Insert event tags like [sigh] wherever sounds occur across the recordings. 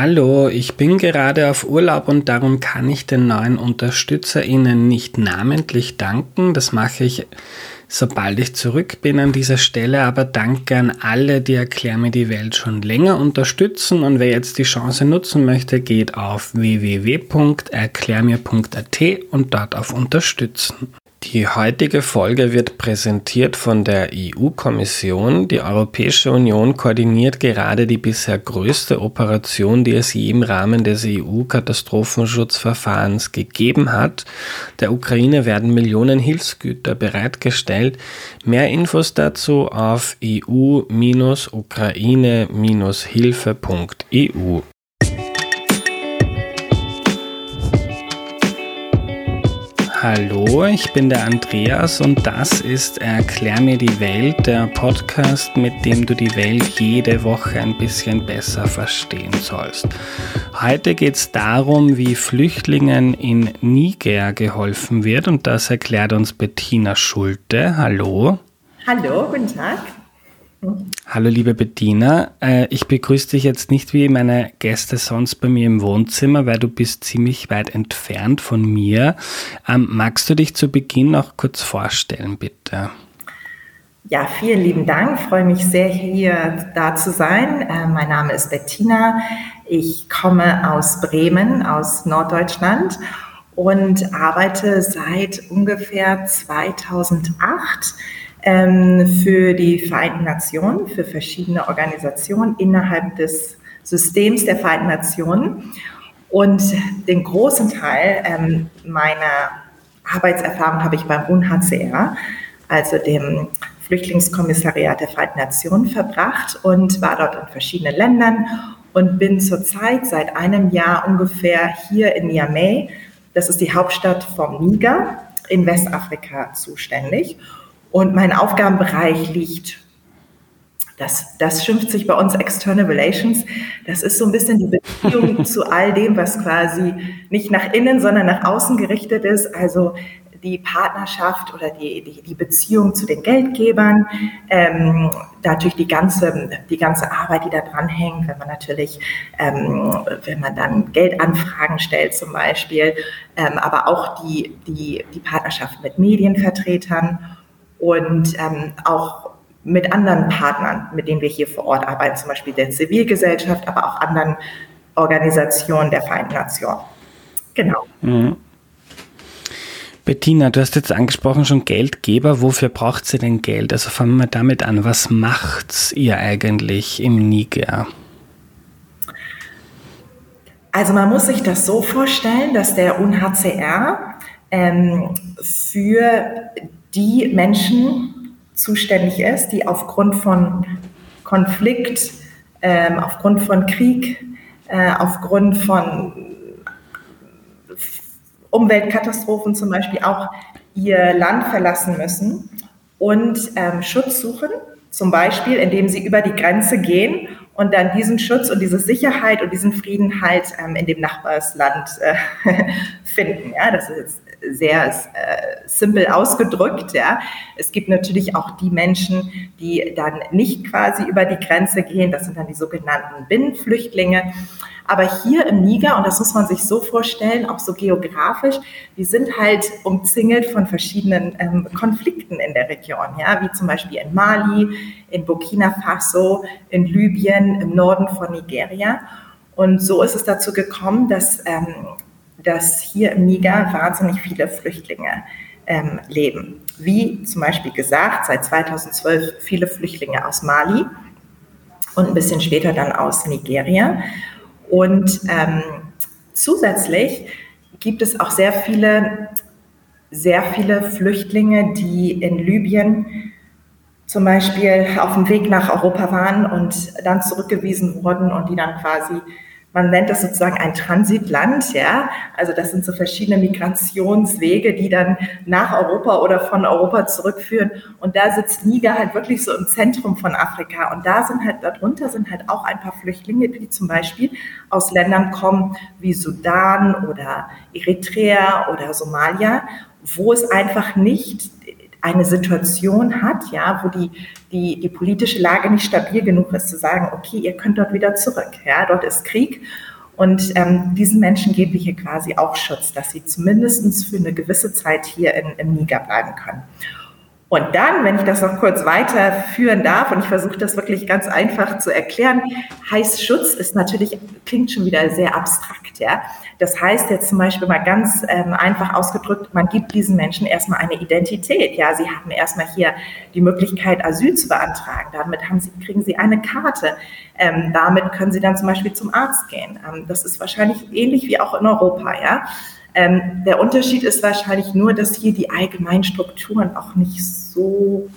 Hallo, ich bin gerade auf Urlaub und darum kann ich den neuen UnterstützerInnen nicht namentlich danken. Das mache ich, sobald ich zurück bin an dieser Stelle. Aber danke an alle, die Erklär mir die Welt schon länger unterstützen. Und wer jetzt die Chance nutzen möchte, geht auf www.erklärmir.at und dort auf Unterstützen. Die heutige Folge wird präsentiert von der EU-Kommission. Die Europäische Union koordiniert gerade die bisher größte Operation, die es je im Rahmen des EU-Katastrophenschutzverfahrens gegeben hat. Der Ukraine werden Millionen Hilfsgüter bereitgestellt. Mehr Infos dazu auf eu-ukraine-hilfe.eu. Hallo, ich bin der Andreas und das ist Erklär mir die Welt, der Podcast, mit dem du die Welt jede Woche ein bisschen besser verstehen sollst. Heute geht es darum, wie Flüchtlingen in Niger geholfen wird und das erklärt uns Bettina Schulte. Hallo. Hallo, guten Tag. Hallo liebe Bettina, äh, ich begrüße dich jetzt nicht wie meine Gäste sonst bei mir im Wohnzimmer, weil du bist ziemlich weit entfernt von mir. Ähm, magst du dich zu Beginn noch kurz vorstellen, bitte? Ja, vielen lieben Dank. Ich freue mich sehr, hier da zu sein. Äh, mein Name ist Bettina. Ich komme aus Bremen, aus Norddeutschland und arbeite seit ungefähr 2008 ähm, für die Vereinten Nationen, für verschiedene Organisationen innerhalb des Systems der Vereinten Nationen. Und den großen Teil ähm, meiner Arbeitserfahrung habe ich beim UNHCR, also dem Flüchtlingskommissariat der Vereinten Nationen, verbracht und war dort in verschiedenen Ländern und bin zurzeit seit einem Jahr ungefähr hier in Niamey, das ist die Hauptstadt vom Niger in Westafrika, zuständig. Und mein Aufgabenbereich liegt, das, das schimpft sich bei uns External Relations. Das ist so ein bisschen die Beziehung [laughs] zu all dem, was quasi nicht nach innen, sondern nach außen gerichtet ist. Also die Partnerschaft oder die, die, die Beziehung zu den Geldgebern, ähm, natürlich die ganze, die ganze Arbeit, die da dran hängt, wenn man natürlich, ähm, wenn man dann Geldanfragen stellt zum Beispiel, ähm, aber auch die, die, die Partnerschaft mit Medienvertretern und ähm, auch mit anderen Partnern, mit denen wir hier vor Ort arbeiten, zum Beispiel der Zivilgesellschaft, aber auch anderen Organisationen der Vereinten Nationen. Genau. Mhm. Bettina, du hast jetzt angesprochen schon Geldgeber. Wofür braucht sie denn Geld? Also fangen wir damit an. Was macht ihr eigentlich im Niger? Also man muss sich das so vorstellen, dass der UNHCR ähm, für die Menschen zuständig ist, die aufgrund von Konflikt, ähm, aufgrund von Krieg, äh, aufgrund von Umweltkatastrophen zum Beispiel auch ihr Land verlassen müssen und ähm, Schutz suchen, zum Beispiel indem sie über die Grenze gehen und dann diesen Schutz und diese Sicherheit und diesen Frieden halt ähm, in dem Nachbarsland äh, [laughs] finden. Ja, das ist jetzt sehr äh, simpel ausgedrückt. Ja. Es gibt natürlich auch die Menschen, die dann nicht quasi über die Grenze gehen. Das sind dann die sogenannten Binnenflüchtlinge. Aber hier im Niger, und das muss man sich so vorstellen, auch so geografisch, wir sind halt umzingelt von verschiedenen ähm, Konflikten in der Region, ja, wie zum Beispiel in Mali, in Burkina Faso, in Libyen, im Norden von Nigeria. Und so ist es dazu gekommen, dass ähm, dass hier im Niger wahnsinnig viele Flüchtlinge ähm, leben. Wie zum Beispiel gesagt, seit 2012 viele Flüchtlinge aus Mali und ein bisschen später dann aus Nigeria. Und ähm, zusätzlich gibt es auch sehr viele, sehr viele Flüchtlinge, die in Libyen zum Beispiel auf dem Weg nach Europa waren und dann zurückgewiesen wurden und die dann quasi man nennt das sozusagen ein Transitland, ja. Also das sind so verschiedene Migrationswege, die dann nach Europa oder von Europa zurückführen. Und da sitzt Niger halt wirklich so im Zentrum von Afrika. Und da sind halt, darunter sind halt auch ein paar Flüchtlinge, die zum Beispiel aus Ländern kommen wie Sudan oder Eritrea oder Somalia, wo es einfach nicht eine Situation hat, ja, wo die, die, die politische Lage nicht stabil genug ist, zu sagen, okay, ihr könnt dort wieder zurück. Ja, dort ist Krieg. Und ähm, diesen Menschen geben wir hier quasi auch Schutz, dass sie zumindest für eine gewisse Zeit hier im Niger bleiben können. Und dann, wenn ich das noch kurz weiterführen darf, und ich versuche das wirklich ganz einfach zu erklären, heißt Schutz ist natürlich, klingt schon wieder sehr abstrakt, ja. Das heißt jetzt zum Beispiel mal ganz ähm, einfach ausgedrückt, man gibt diesen Menschen erstmal eine Identität, ja. Sie haben erstmal hier die Möglichkeit, Asyl zu beantragen. Damit haben sie, kriegen sie eine Karte. Ähm, damit können sie dann zum Beispiel zum Arzt gehen. Ähm, das ist wahrscheinlich ähnlich wie auch in Europa, ja. Ähm, der Unterschied ist wahrscheinlich nur, dass hier die allgemeinen Strukturen auch nicht so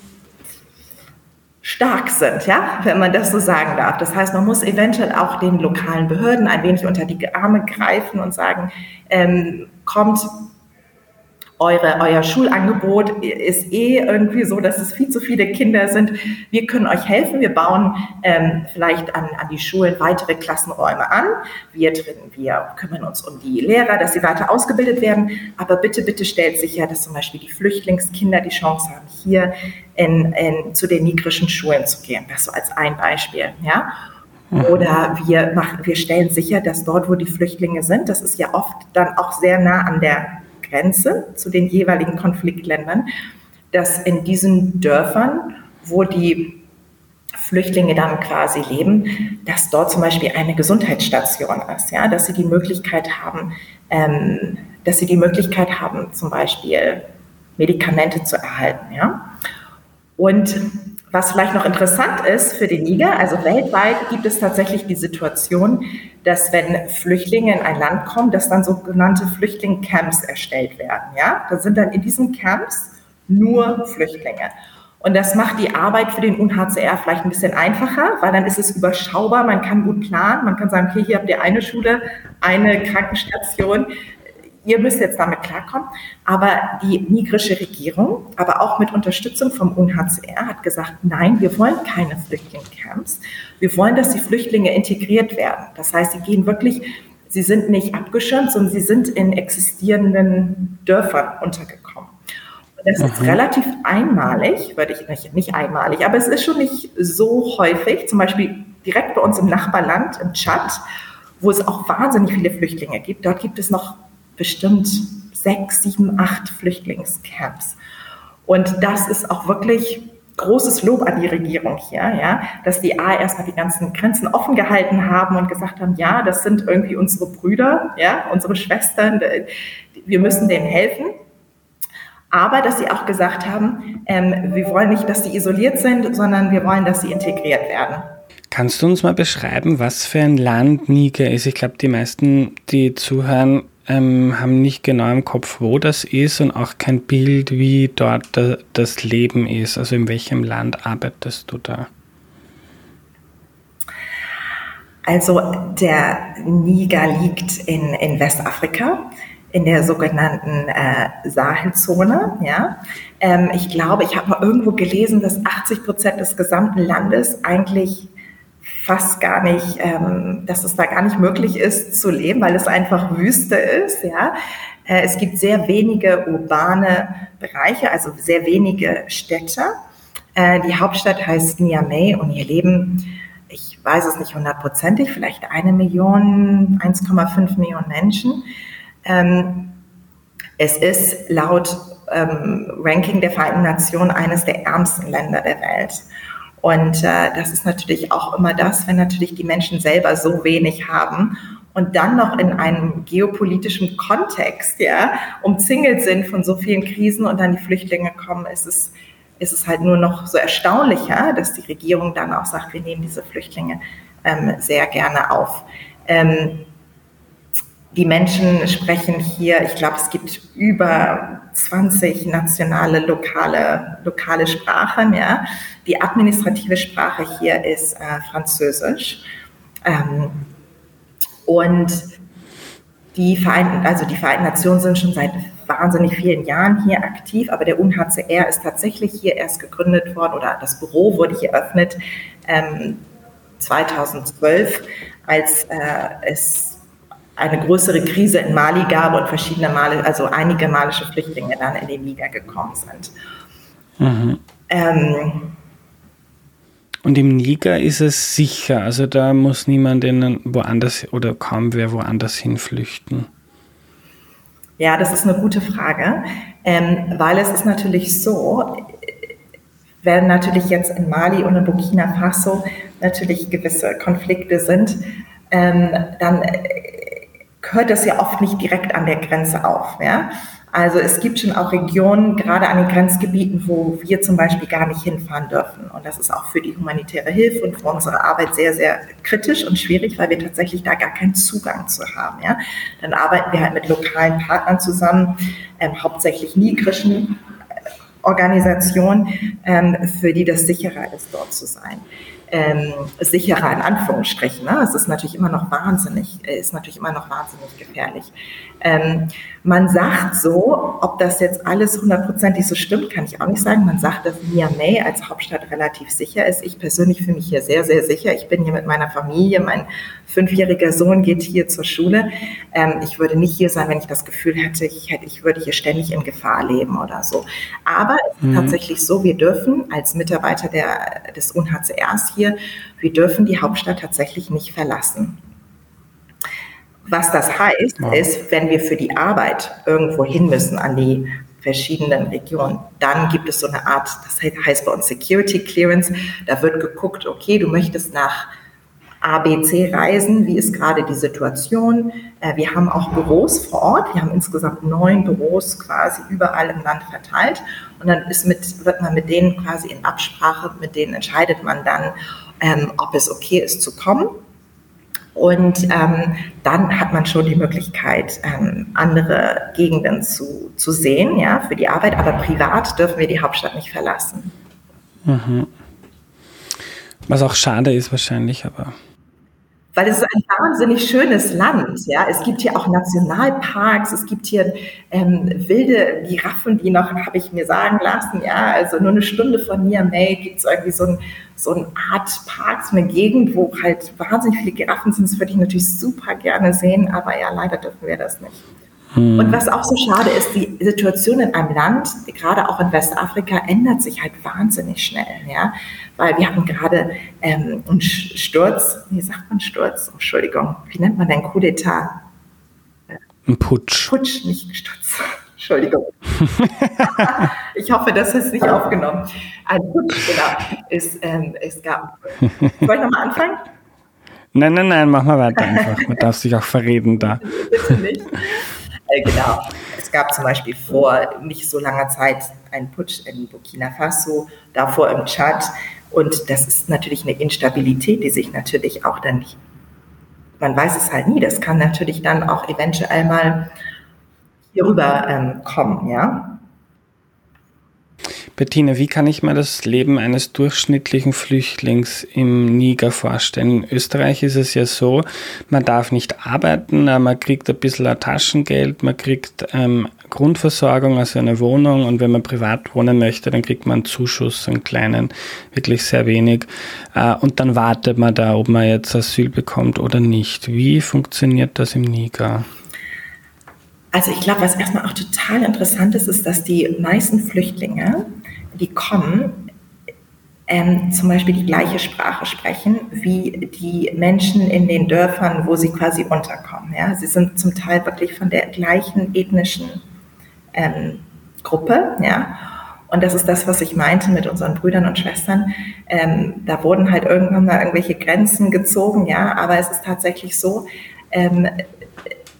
stark sind, ja, wenn man das so sagen darf. Das heißt, man muss eventuell auch den lokalen Behörden ein wenig unter die Arme greifen und sagen, ähm, kommt eure, euer Schulangebot ist eh irgendwie so, dass es viel zu viele Kinder sind. Wir können euch helfen. Wir bauen ähm, vielleicht an, an die Schulen weitere Klassenräume an. Wir, wir kümmern uns um die Lehrer, dass sie weiter ausgebildet werden. Aber bitte, bitte stellt sicher, dass zum Beispiel die Flüchtlingskinder die Chance haben, hier in, in, zu den nigrischen Schulen zu gehen. Das so als ein Beispiel. Ja? Oder wir, machen, wir stellen sicher, dass dort, wo die Flüchtlinge sind, das ist ja oft dann auch sehr nah an der Grenze zu den jeweiligen Konfliktländern, dass in diesen Dörfern, wo die Flüchtlinge dann quasi leben, dass dort zum Beispiel eine Gesundheitsstation ist, ja, dass sie die Möglichkeit haben, ähm, dass sie die Möglichkeit haben, zum Beispiel Medikamente zu erhalten, ja. Und was vielleicht noch interessant ist für den Niger, also weltweit gibt es tatsächlich die Situation, dass wenn Flüchtlinge in ein Land kommen, dass dann sogenannte Flüchtlingscamps erstellt werden. Ja, da sind dann in diesen Camps nur Flüchtlinge. Und das macht die Arbeit für den UNHCR vielleicht ein bisschen einfacher, weil dann ist es überschaubar, man kann gut planen, man kann sagen, okay, hier habt ihr eine Schule, eine Krankenstation, ihr müsst jetzt damit klarkommen. Aber die nigrische Regierung, aber auch mit Unterstützung vom UNHCR, hat gesagt, nein, wir wollen keine Flüchtlingscamps. Wir wollen, dass die Flüchtlinge integriert werden. Das heißt, sie gehen wirklich, sie sind nicht abgeschirmt, sondern sie sind in existierenden Dörfern untergekommen. Das ist mhm. relativ einmalig, würde ich nicht, nicht einmalig, aber es ist schon nicht so häufig. Zum Beispiel direkt bei uns im Nachbarland, im Tschad, wo es auch wahnsinnig viele Flüchtlinge gibt. Dort gibt es noch bestimmt sechs, sieben, acht Flüchtlingscamps. Und das ist auch wirklich großes Lob an die Regierung hier, ja, dass die A erstmal die ganzen Grenzen offen gehalten haben und gesagt haben, ja, das sind irgendwie unsere Brüder, ja, unsere Schwestern, wir müssen denen helfen. Aber dass sie auch gesagt haben, ähm, wir wollen nicht, dass sie isoliert sind, sondern wir wollen, dass sie integriert werden. Kannst du uns mal beschreiben, was für ein Land Niger ist? Ich glaube, die meisten, die zuhören, ähm, haben nicht genau im Kopf, wo das ist und auch kein Bild, wie dort da, das Leben ist. Also in welchem Land arbeitest du da? Also der Niger liegt in, in Westafrika in der sogenannten äh, Sahelzone. Ja? Ähm, ich glaube, ich habe mal irgendwo gelesen, dass 80 Prozent des gesamten Landes eigentlich fast gar nicht, ähm, dass es da gar nicht möglich ist zu leben, weil es einfach Wüste ist. Ja, äh, es gibt sehr wenige urbane Bereiche, also sehr wenige Städte. Äh, die Hauptstadt heißt Niamey und hier leben, ich weiß es nicht hundertprozentig, vielleicht eine Million, 1,5 Millionen Menschen. Ähm, es ist laut ähm, Ranking der Vereinten Nationen eines der ärmsten Länder der Welt. Und äh, das ist natürlich auch immer das, wenn natürlich die Menschen selber so wenig haben und dann noch in einem geopolitischen Kontext, ja, umzingelt sind von so vielen Krisen und dann die Flüchtlinge kommen, ist es, ist es halt nur noch so erstaunlicher, dass die Regierung dann auch sagt, wir nehmen diese Flüchtlinge ähm, sehr gerne auf. Ähm, die Menschen sprechen hier, ich glaube, es gibt über 20 nationale, lokale, lokale Sprachen. Ja. Die administrative Sprache hier ist äh, Französisch. Ähm, und die Vereinten, also die Vereinten Nationen sind schon seit wahnsinnig vielen Jahren hier aktiv, aber der UNHCR ist tatsächlich hier erst gegründet worden oder das Büro wurde hier eröffnet ähm, 2012, als äh, es eine größere Krise in Mali gab und verschiedene Mali, also einige malische Flüchtlinge dann in den Niger gekommen sind. Mhm. Ähm, und im Niger ist es sicher, also da muss niemand in woanders oder kaum wer woanders hinflüchten. Ja, das ist eine gute Frage, ähm, weil es ist natürlich so, wenn natürlich jetzt in Mali und in Burkina Faso natürlich gewisse Konflikte sind, ähm, dann hört das ja oft nicht direkt an der Grenze auf. Ja? Also es gibt schon auch Regionen, gerade an den Grenzgebieten, wo wir zum Beispiel gar nicht hinfahren dürfen. Und das ist auch für die humanitäre Hilfe und für unsere Arbeit sehr, sehr kritisch und schwierig, weil wir tatsächlich da gar keinen Zugang zu haben. Ja? Dann arbeiten wir halt mit lokalen Partnern zusammen, ähm, hauptsächlich nigrischen äh, Organisationen, ähm, für die das sicherer ist, dort zu sein ähm, sicherer in Anführungsstrichen. Ne? Es ist natürlich immer noch wahnsinnig, äh, ist natürlich immer noch wahnsinnig gefährlich. Ähm, man sagt so, ob das jetzt alles hundertprozentig so stimmt, kann ich auch nicht sagen. Man sagt, dass Niamey als Hauptstadt relativ sicher ist. Ich persönlich fühle mich hier sehr, sehr sicher. Ich bin hier mit meiner Familie. Mein fünfjähriger Sohn geht hier zur Schule. Ähm, ich würde nicht hier sein, wenn ich das Gefühl hätte, ich, hätte, ich würde hier ständig in Gefahr leben oder so. Aber es ist mhm. tatsächlich so, wir dürfen als Mitarbeiter der, des UNHCRs hier, wir dürfen die Hauptstadt tatsächlich nicht verlassen. Was das heißt, ja. ist, wenn wir für die Arbeit irgendwo hin müssen an die verschiedenen Regionen, dann gibt es so eine Art, das heißt bei uns Security Clearance, da wird geguckt, okay, du möchtest nach ABC reisen, wie ist gerade die Situation. Äh, wir haben auch Büros vor Ort, wir haben insgesamt neun Büros quasi überall im Land verteilt und dann ist mit, wird man mit denen quasi in Absprache, mit denen entscheidet man dann, ähm, ob es okay ist zu kommen und ähm, dann hat man schon die Möglichkeit, ähm, andere Gegenden zu, zu sehen, ja, für die Arbeit. Aber privat dürfen wir die Hauptstadt nicht verlassen. Mhm. Was auch schade ist wahrscheinlich, aber weil es ist ein wahnsinnig schönes Land. Ja, es gibt hier auch Nationalparks, es gibt hier ähm, wilde Giraffen, die noch, habe ich mir sagen lassen, ja, also nur eine Stunde von Niamey gibt es irgendwie so, ein, so eine Art Park, so eine Gegend, wo halt wahnsinnig viele Giraffen sind. Das würde ich natürlich super gerne sehen, aber ja, leider dürfen wir das nicht. Hm. Und was auch so schade ist, die Situation in einem Land, gerade auch in Westafrika, ändert sich halt wahnsinnig schnell. Ja? Weil wir hatten gerade ähm, einen Sturz, wie sagt man Sturz? Entschuldigung, wie nennt man denn Coup d'etat? Ein Putsch. Putsch, nicht Sturz. [laughs] Entschuldigung. [laughs] ich hoffe, das ist nicht aufgenommen. Ein Putsch, genau. Ist, ähm, es gab. Soll ich nochmal anfangen? Nein, nein, nein, mach mal weiter einfach. Man darf sich auch verreden da. Bitte nicht. Genau. Es gab zum Beispiel vor nicht so langer Zeit einen Putsch in Burkina Faso, davor im Tschad. Und das ist natürlich eine Instabilität, die sich natürlich auch dann nicht, man weiß es halt nie, das kann natürlich dann auch eventuell mal hierüber ähm, kommen, ja. Bettina, wie kann ich mir das Leben eines durchschnittlichen Flüchtlings im Niger vorstellen? In Österreich ist es ja so, man darf nicht arbeiten, man kriegt ein bisschen Taschengeld, man kriegt ähm, Grundversorgung, also eine Wohnung und wenn man privat wohnen möchte, dann kriegt man einen Zuschuss, einen kleinen, wirklich sehr wenig. Äh, und dann wartet man da, ob man jetzt Asyl bekommt oder nicht. Wie funktioniert das im Niger? Also ich glaube, was erstmal auch total interessant ist, ist, dass die meisten Flüchtlinge die kommen, ähm, zum Beispiel die gleiche Sprache sprechen wie die Menschen in den Dörfern, wo sie quasi unterkommen. Ja? Sie sind zum Teil wirklich von der gleichen ethnischen ähm, Gruppe. Ja? Und das ist das, was ich meinte mit unseren Brüdern und Schwestern. Ähm, da wurden halt irgendwann mal irgendwelche Grenzen gezogen, ja, aber es ist tatsächlich so, ähm,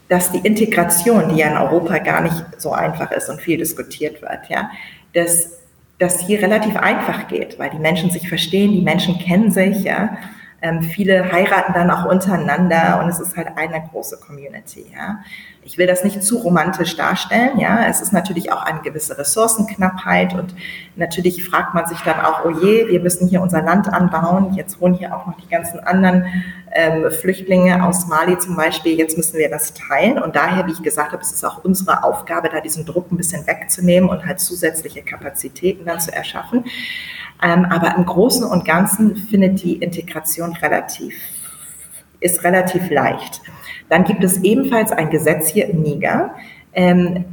dass die Integration, die ja in Europa gar nicht so einfach ist und viel diskutiert wird, ja, dass das hier relativ einfach geht, weil die Menschen sich verstehen, die Menschen kennen sich, ja. Ähm, viele heiraten dann auch untereinander und es ist halt eine große Community, ja. Ich will das nicht zu romantisch darstellen, ja. Es ist natürlich auch eine gewisse Ressourcenknappheit und natürlich fragt man sich dann auch, oh je, wir müssen hier unser Land anbauen. Jetzt wohnen hier auch noch die ganzen anderen ähm, Flüchtlinge aus Mali zum Beispiel. Jetzt müssen wir das teilen und daher, wie ich gesagt habe, ist es auch unsere Aufgabe, da diesen Druck ein bisschen wegzunehmen und halt zusätzliche Kapazitäten dann zu erschaffen. Ähm, aber im Großen und Ganzen findet die Integration relativ, ist relativ leicht. Dann gibt es ebenfalls ein Gesetz hier im Niger, ähm,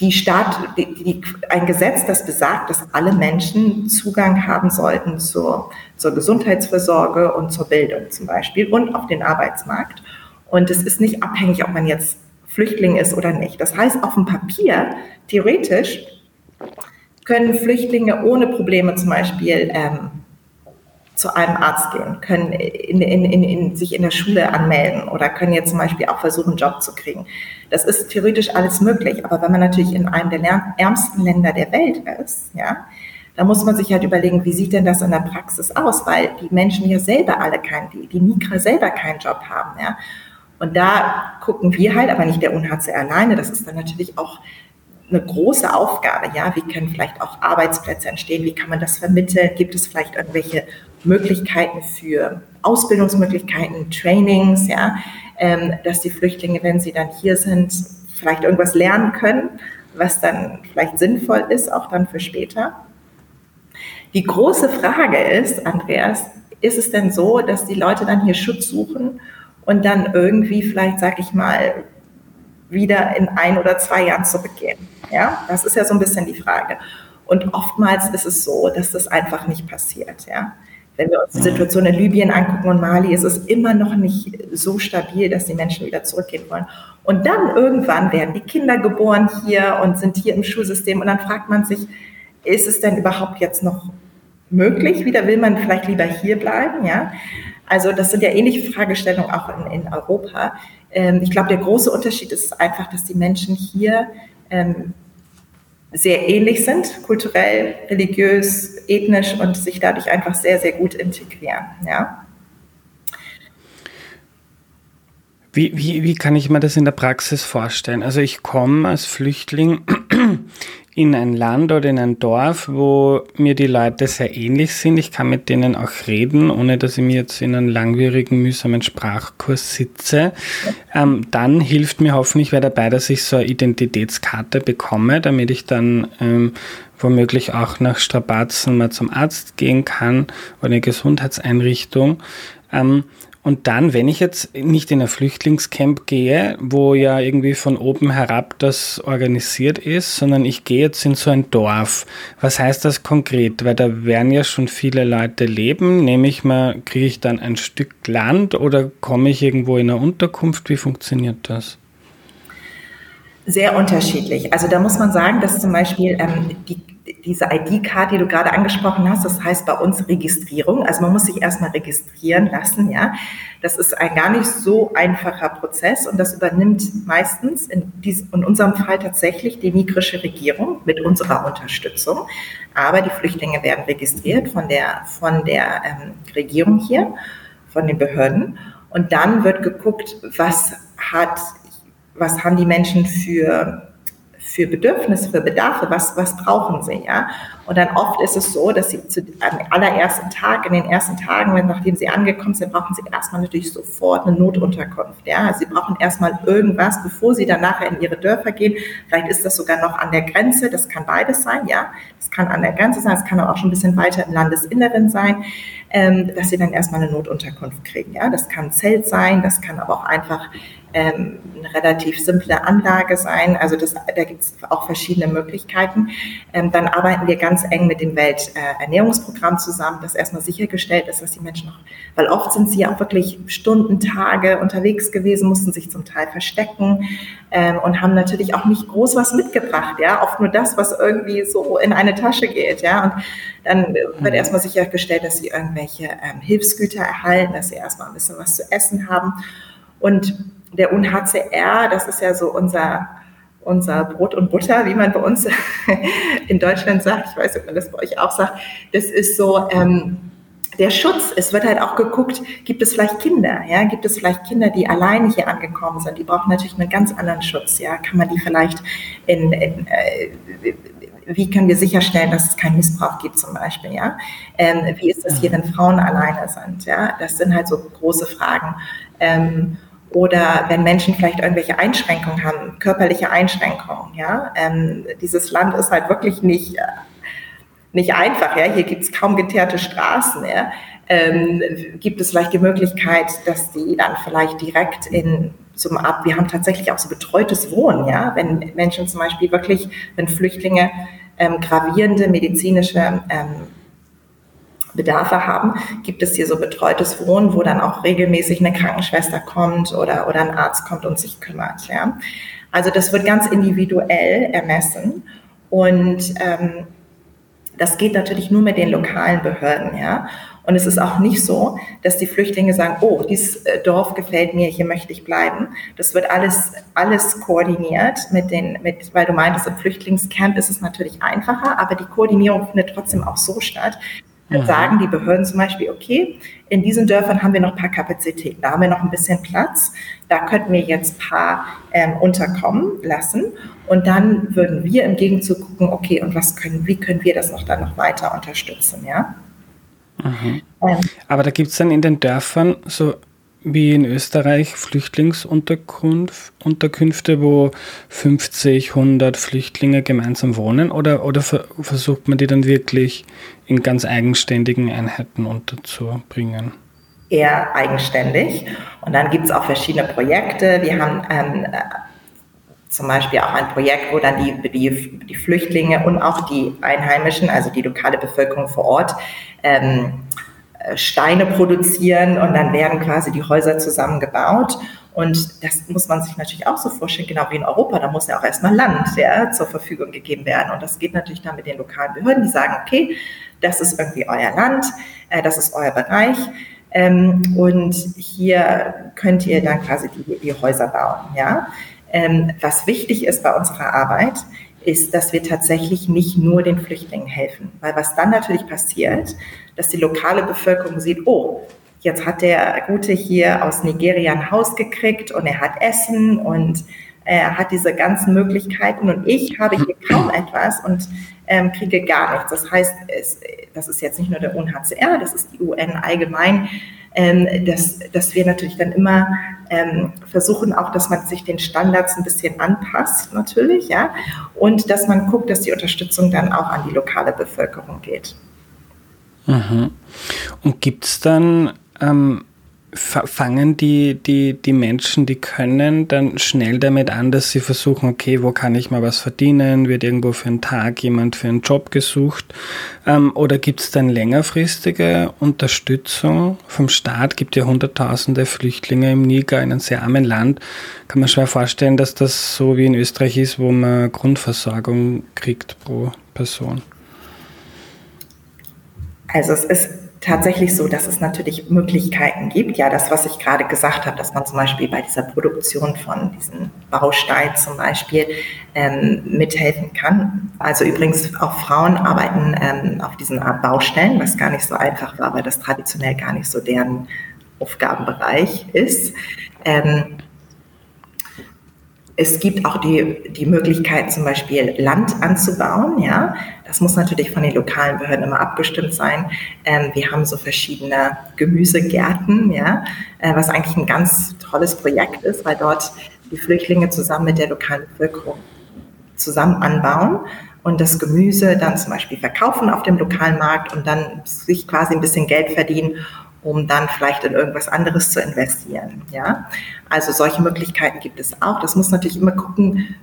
die Staat, die, die, ein Gesetz, das besagt, dass alle Menschen Zugang haben sollten zur, zur Gesundheitsversorge und zur Bildung zum Beispiel und auf den Arbeitsmarkt. Und es ist nicht abhängig, ob man jetzt Flüchtling ist oder nicht. Das heißt, auf dem Papier, theoretisch, können Flüchtlinge ohne Probleme zum Beispiel ähm, zu einem Arzt gehen, können in, in, in, sich in der Schule anmelden oder können jetzt zum Beispiel auch versuchen, einen Job zu kriegen. Das ist theoretisch alles möglich, aber wenn man natürlich in einem der ärmsten Länder der Welt ist, ja, da muss man sich halt überlegen, wie sieht denn das in der Praxis aus, weil die Menschen hier selber alle keinen, die, die Migra selber keinen Job haben, ja. Und da gucken wir halt, aber nicht der UNHCR alleine, das ist dann natürlich auch eine große Aufgabe, ja, wie können vielleicht auch Arbeitsplätze entstehen, wie kann man das vermitteln, gibt es vielleicht irgendwelche Möglichkeiten für Ausbildungsmöglichkeiten, Trainings, ja, ähm, dass die Flüchtlinge, wenn sie dann hier sind, vielleicht irgendwas lernen können, was dann vielleicht sinnvoll ist, auch dann für später. Die große Frage ist, Andreas, ist es denn so, dass die Leute dann hier Schutz suchen und dann irgendwie vielleicht, sag ich mal, wieder in ein oder zwei Jahren zurückgehen? Ja, das ist ja so ein bisschen die Frage. Und oftmals ist es so, dass das einfach nicht passiert. Ja, wenn wir uns die Situation in Libyen angucken und Mali, ist es immer noch nicht so stabil, dass die Menschen wieder zurückgehen wollen. Und dann irgendwann werden die Kinder geboren hier und sind hier im Schulsystem und dann fragt man sich, ist es denn überhaupt jetzt noch möglich? Wieder will man vielleicht lieber hier bleiben, ja? Also das sind ja ähnliche Fragestellungen auch in, in Europa. Ähm, ich glaube, der große Unterschied ist einfach, dass die Menschen hier ähm, sehr ähnlich sind, kulturell, religiös, ethnisch und sich dadurch einfach sehr, sehr gut integrieren. Ja. Wie, wie, wie kann ich mir das in der Praxis vorstellen? Also ich komme als Flüchtling in ein Land oder in ein Dorf, wo mir die Leute sehr ähnlich sind. Ich kann mit denen auch reden, ohne dass ich mir jetzt in einem langwierigen, mühsamen Sprachkurs sitze. Ähm, dann hilft mir hoffentlich wer dabei, dass ich so eine Identitätskarte bekomme, damit ich dann ähm, womöglich auch nach Strapazen mal zum Arzt gehen kann oder eine Gesundheitseinrichtung. Ähm, und dann, wenn ich jetzt nicht in ein Flüchtlingscamp gehe, wo ja irgendwie von oben herab das organisiert ist, sondern ich gehe jetzt in so ein Dorf. Was heißt das konkret? Weil da werden ja schon viele Leute leben. Nehme ich mal, kriege ich dann ein Stück Land oder komme ich irgendwo in eine Unterkunft? Wie funktioniert das? Sehr unterschiedlich. Also da muss man sagen, dass zum Beispiel ähm, die diese ID-Card, die du gerade angesprochen hast, das heißt bei uns Registrierung. Also man muss sich erstmal registrieren lassen, ja. Das ist ein gar nicht so einfacher Prozess und das übernimmt meistens in, diesem, in unserem Fall tatsächlich die migrische Regierung mit unserer Unterstützung. Aber die Flüchtlinge werden registriert von der, von der ähm, Regierung hier, von den Behörden. Und dann wird geguckt, was hat, was haben die Menschen für für Bedürfnisse, für Bedarfe, was, was brauchen sie, ja. Und dann oft ist es so, dass sie zu, am allerersten Tag, in den ersten Tagen, wenn, nachdem sie angekommen sind, brauchen sie erstmal natürlich sofort eine Notunterkunft, ja. Also sie brauchen erstmal irgendwas, bevor sie dann nachher in ihre Dörfer gehen. Vielleicht ist das sogar noch an der Grenze, das kann beides sein, ja. Das kann an der Grenze sein, es kann auch schon ein bisschen weiter im Landesinneren sein, ähm, dass sie dann erstmal eine Notunterkunft kriegen, ja. Das kann ein Zelt sein, das kann aber auch einfach ähm, eine relativ simple Anlage sein. Also das, da gibt es auch verschiedene Möglichkeiten. Ähm, dann arbeiten wir ganz eng mit dem Welternährungsprogramm zusammen, dass erstmal sichergestellt ist, dass die Menschen noch, weil oft sind sie ja auch wirklich Stunden, Tage unterwegs gewesen, mussten sich zum Teil verstecken ähm, und haben natürlich auch nicht groß was mitgebracht, ja, oft nur das, was irgendwie so in eine Tasche geht, ja. Und dann wird mhm. erstmal sichergestellt, dass sie irgendwelche ähm, Hilfsgüter erhalten, dass sie erstmal ein bisschen was zu essen haben. Und der UNHCR, das ist ja so unser, unser Brot und Butter, wie man bei uns [laughs] in Deutschland sagt. Ich weiß nicht, ob man das bei euch auch sagt. Das ist so ähm, der Schutz. Es wird halt auch geguckt, gibt es vielleicht Kinder? Ja, gibt es vielleicht Kinder, die alleine hier angekommen sind? Die brauchen natürlich einen ganz anderen Schutz. Ja, kann man die vielleicht in, in äh, wie können wir sicherstellen, dass es keinen Missbrauch gibt zum Beispiel, ja? Ähm, wie ist das hier, wenn Frauen alleine sind, ja? Das sind halt so große Fragen. Ähm, oder wenn Menschen vielleicht irgendwelche Einschränkungen haben, körperliche Einschränkungen. Ja? Ähm, dieses Land ist halt wirklich nicht, äh, nicht einfach. Ja? Hier gibt es kaum geteerte Straßen. Ja? Ähm, gibt es vielleicht die Möglichkeit, dass die dann vielleicht direkt in zum Ab. Wir haben tatsächlich auch so betreutes Wohnen, ja, wenn Menschen zum Beispiel wirklich, wenn Flüchtlinge ähm, gravierende medizinische ähm, Bedarfe haben, gibt es hier so betreutes Wohnen, wo dann auch regelmäßig eine Krankenschwester kommt oder, oder ein Arzt kommt und sich kümmert. Ja. Also das wird ganz individuell ermessen und ähm, das geht natürlich nur mit den lokalen Behörden. Ja. Und es ist auch nicht so, dass die Flüchtlinge sagen, oh, dieses äh, Dorf gefällt mir, hier möchte ich bleiben. Das wird alles, alles koordiniert mit den, mit, weil du meintest, im Flüchtlingscamp ist es natürlich einfacher, aber die Koordinierung findet trotzdem auch so statt. Dann mhm. sagen die Behörden zum Beispiel, okay, in diesen Dörfern haben wir noch ein paar Kapazitäten, da haben wir noch ein bisschen Platz, da könnten wir jetzt ein paar ähm, unterkommen lassen und dann würden wir im Gegenzug gucken, okay, und was können, wie können wir das noch dann noch weiter unterstützen, ja? Ähm, Aber da gibt es dann in den Dörfern so wie in Österreich Flüchtlingsunterkünfte, wo 50, 100 Flüchtlinge gemeinsam wohnen? Oder, oder versucht man die dann wirklich in ganz eigenständigen Einheiten unterzubringen? Eher eigenständig. Und dann gibt es auch verschiedene Projekte. Wir haben ähm, zum Beispiel auch ein Projekt, wo dann die, die, die Flüchtlinge und auch die Einheimischen, also die lokale Bevölkerung vor Ort, ähm, äh, Steine produzieren und dann werden quasi die Häuser zusammengebaut. Und das muss man sich natürlich auch so vorstellen, genau wie in Europa, da muss ja auch erstmal Land ja, zur Verfügung gegeben werden. Und das geht natürlich dann mit den lokalen Behörden, die sagen, okay, das ist irgendwie euer Land, äh, das ist euer Bereich. Ähm, und hier könnt ihr dann quasi die, die Häuser bauen. Ja? Ähm, was wichtig ist bei unserer Arbeit, ist, dass wir tatsächlich nicht nur den Flüchtlingen helfen. Weil was dann natürlich passiert, dass die lokale Bevölkerung sieht, oh, jetzt hat der Gute hier aus Nigeria ein Haus gekriegt und er hat Essen und er hat diese ganzen Möglichkeiten und ich habe hier kaum etwas und ähm, kriege gar nichts. Das heißt, es, das ist jetzt nicht nur der UNHCR, das ist die UN allgemein, ähm, dass, dass wir natürlich dann immer ähm, versuchen auch, dass man sich den Standards ein bisschen anpasst, natürlich, ja, und dass man guckt, dass die Unterstützung dann auch an die lokale Bevölkerung geht. Mhm. Und gibt es dann ähm, fangen die, die, die Menschen, die können, dann schnell damit an, dass sie versuchen, okay, wo kann ich mal was verdienen? Wird irgendwo für einen Tag jemand für einen Job gesucht? Ähm, oder gibt es dann längerfristige Unterstützung vom Staat? Gibt ja hunderttausende Flüchtlinge im Niger, in einem sehr armen Land. Kann man schwer vorstellen, dass das so wie in Österreich ist, wo man Grundversorgung kriegt pro Person. Also es ist tatsächlich so, dass es natürlich Möglichkeiten gibt. Ja, das, was ich gerade gesagt habe, dass man zum Beispiel bei dieser Produktion von diesen Bausteinen zum Beispiel ähm, mithelfen kann. Also übrigens auch Frauen arbeiten ähm, auf diesen Art Baustellen, was gar nicht so einfach war, weil das traditionell gar nicht so deren Aufgabenbereich ist. Ähm, es gibt auch die, die Möglichkeit, zum Beispiel Land anzubauen. Ja, das muss natürlich von den lokalen Behörden immer abgestimmt sein. Ähm, wir haben so verschiedene Gemüsegärten, ja, äh, was eigentlich ein ganz tolles Projekt ist, weil dort die Flüchtlinge zusammen mit der lokalen Bevölkerung zusammen anbauen und das Gemüse dann zum Beispiel verkaufen auf dem lokalen Markt und dann sich quasi ein bisschen Geld verdienen um dann vielleicht in irgendwas anderes zu investieren. Ja? Also solche Möglichkeiten gibt es auch. Das muss natürlich immer gucken,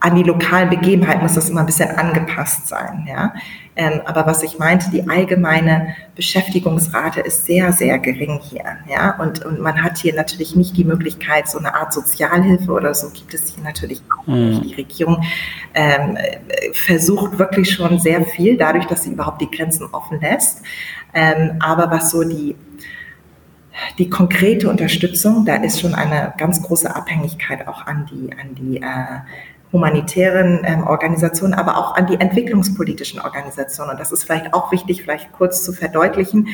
an die lokalen Begebenheiten muss das immer ein bisschen angepasst sein. Ja? Ähm, aber was ich meinte, die allgemeine Beschäftigungsrate ist sehr, sehr gering hier. Ja? Und, und man hat hier natürlich nicht die Möglichkeit, so eine Art Sozialhilfe oder so gibt es hier natürlich auch nicht. Mhm. Die Regierung ähm, versucht wirklich schon sehr viel, dadurch, dass sie überhaupt die Grenzen offen lässt. Ähm, aber was so die, die konkrete Unterstützung, da ist schon eine ganz große Abhängigkeit auch an die, an die äh, humanitären ähm, Organisationen, aber auch an die entwicklungspolitischen Organisationen. Und das ist vielleicht auch wichtig, vielleicht kurz zu verdeutlichen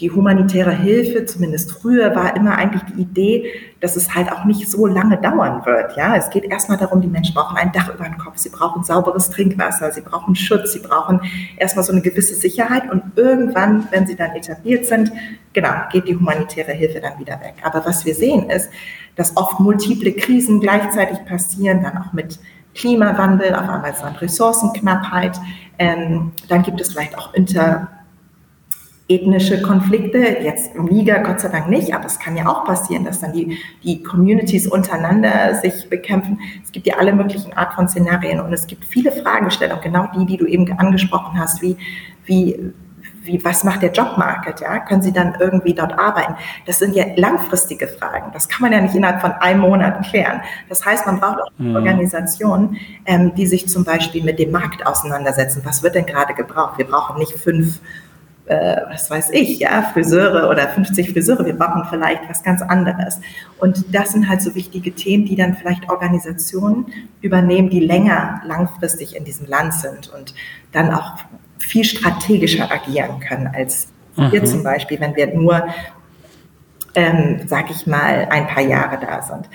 die humanitäre Hilfe, zumindest früher, war immer eigentlich die Idee, dass es halt auch nicht so lange dauern wird. Ja, es geht erstmal darum, die Menschen brauchen ein Dach über den Kopf, sie brauchen sauberes Trinkwasser, sie brauchen Schutz, sie brauchen erstmal so eine gewisse Sicherheit und irgendwann, wenn sie dann etabliert sind, genau, geht die humanitäre Hilfe dann wieder weg. Aber was wir sehen ist, dass oft multiple Krisen gleichzeitig passieren, dann auch mit Klimawandel, auf einmal ist dann Ressourcenknappheit, ähm, dann gibt es vielleicht auch inter ethnische Konflikte, jetzt im Niger Gott sei Dank nicht, aber es kann ja auch passieren, dass dann die, die Communities untereinander sich bekämpfen. Es gibt ja alle möglichen Art von Szenarien und es gibt viele Fragestellungen, genau die, die du eben angesprochen hast, wie, wie, wie, was macht der Jobmarket, ja? Können Sie dann irgendwie dort arbeiten? Das sind ja langfristige Fragen. Das kann man ja nicht innerhalb von einem Monat klären. Das heißt, man braucht auch mhm. Organisationen, ähm, die sich zum Beispiel mit dem Markt auseinandersetzen. Was wird denn gerade gebraucht? Wir brauchen nicht fünf äh, was weiß ich, ja, Friseure oder 50 Friseure, wir brauchen vielleicht was ganz anderes. Und das sind halt so wichtige Themen, die dann vielleicht Organisationen übernehmen, die länger, langfristig in diesem Land sind und dann auch viel strategischer agieren können als mhm. wir zum Beispiel, wenn wir nur, ähm, sag ich mal, ein paar Jahre da sind.